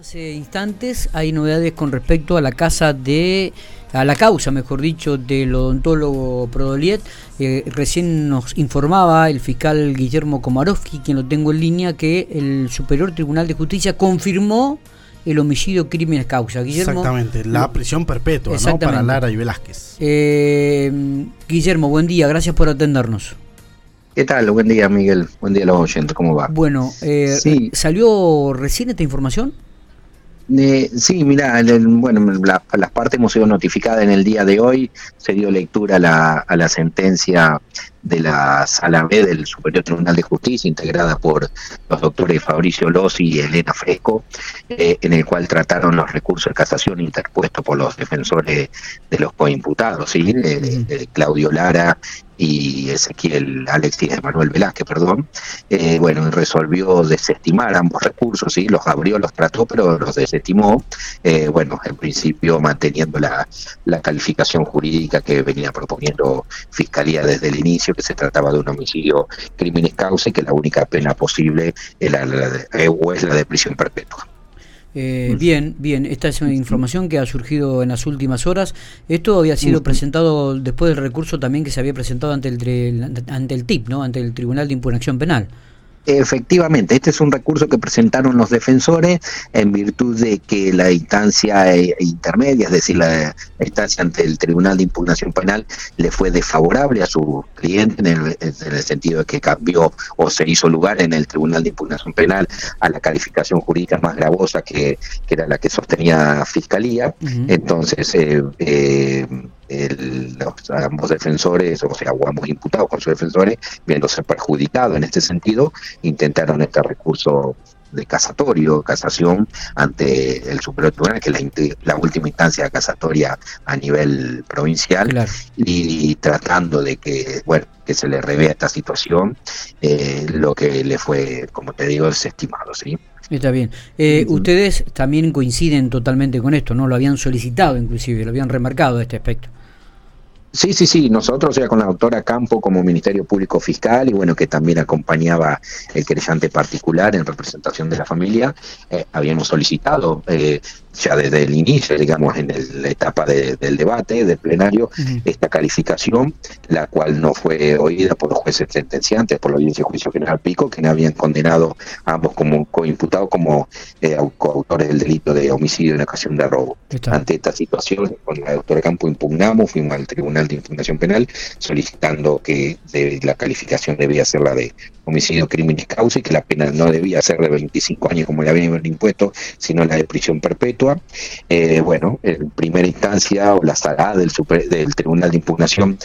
Hace instantes hay novedades con respecto a la casa de a la causa, mejor dicho, del odontólogo Prodoliet. Eh, recién nos informaba el fiscal Guillermo Komarovsky, quien lo tengo en línea, que el Superior Tribunal de Justicia confirmó el homicidio crímenes causa. Guillermo, Exactamente, la prisión perpetua ¿no? para Lara y Velázquez. Eh, Guillermo, buen día, gracias por atendernos. ¿Qué tal? Buen día, Miguel. Buen día a los oyentes. ¿Cómo va? Bueno, eh, ¿salió recién esta información? Sí, mira, bueno, las partes hemos sido notificadas en el día de hoy, se dio lectura a la, a la sentencia de la Sala B del Superior Tribunal de Justicia, integrada por los doctores Fabricio Lossi y Elena Fresco, eh, en el cual trataron los recursos de casación interpuestos por los defensores de los coimputados, ¿sí? Claudio Lara y Ezequiel Alexis Manuel Velázquez, perdón, eh, bueno, resolvió desestimar ambos recursos, sí, los abrió, los trató, pero los desestimó, eh, bueno, en principio manteniendo la, la calificación jurídica que venía proponiendo Fiscalía desde el inicio, que se trataba de un homicidio crímenes causa y que la única pena posible es la, es la de prisión perpetua. Eh, bien, bien, esta es una información que ha surgido en las últimas horas. Esto había sido presentado después del recurso también que se había presentado ante el, ante el TIP, ¿no? ante el Tribunal de Impugnación Penal. Efectivamente, este es un recurso que presentaron los defensores en virtud de que la instancia eh, intermedia, es decir, la instancia ante el Tribunal de Impugnación Penal, le fue desfavorable a su cliente en el, sentido de que cambió o se hizo lugar en el Tribunal de Impugnación Penal a la calificación jurídica más gravosa que, era la que sostenía Fiscalía. Entonces, eh, eh, los, ambos defensores, o sea, o ambos imputados con sus defensores, viéndose perjudicados en este sentido, intentaron este recurso de casatorio, casación ante el Superior Tribunal, que es la, última instancia casatoria a nivel provincial, y, tratando de que, bueno, que se le revea esta situación, eh, lo que le fue, como te digo, desestimado, ¿sí? Está bien. Eh, ustedes también coinciden totalmente con esto, ¿no? Lo habían solicitado inclusive, lo habían remarcado este aspecto. Sí, sí, sí, nosotros, o sea, con la doctora Campo como Ministerio Público Fiscal y bueno, que también acompañaba el creyente particular en representación de la familia, eh, habíamos solicitado eh, ya desde el inicio, digamos, en la etapa del debate, del plenario, esta calificación, la cual no fue oída por los jueces sentenciantes, por la Audiencia de Juicio General Pico, que no habían condenado a ambos como coimputados como eh, coautores del delito de homicidio en ocasión de robo. Ante esta situación, con la doctora Campo impugnamos, fuimos al Tribunal de Impugnación Penal solicitando que la calificación debía ser la de homicidio, crímenes causa y que la pena no debía ser de 25 años como le habían impuesto, sino la de prisión perpetua. Eh, bueno, en primera instancia o la sala del, del Tribunal de Impugnación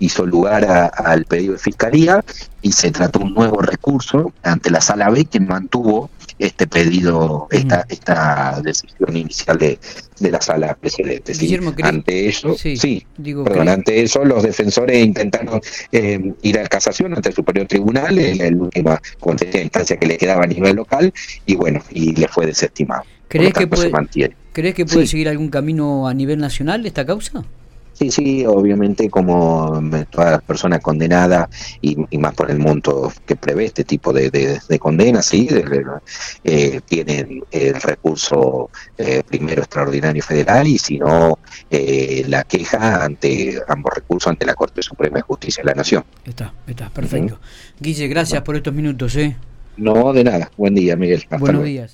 hizo lugar al pedido de fiscalía y se trató un nuevo recurso ante la sala B que mantuvo este pedido, esta, esta decisión inicial de, de la sala precedente. ante eso, sí, perdón, ante eso los defensores intentaron eh, ir a casación ante el Superior Tribunal, en la última instancia que le quedaba a nivel local, y bueno, y le fue desestimado. ¿Crees que puede, ¿Crees que puede seguir algún camino a nivel nacional esta causa? Sí, sí, obviamente como todas las personas condenadas y, más por el monto que prevé este tipo de, de, condenas, sí, eh, tienen el recurso eh, primero extraordinario federal y si no eh, la queja ante ambos recursos ante la Corte Suprema de Justicia de la Nación. Está, está, perfecto. Guille, gracias por estos minutos. ¿eh? No, de nada. Buen día, Miguel. Buenos días.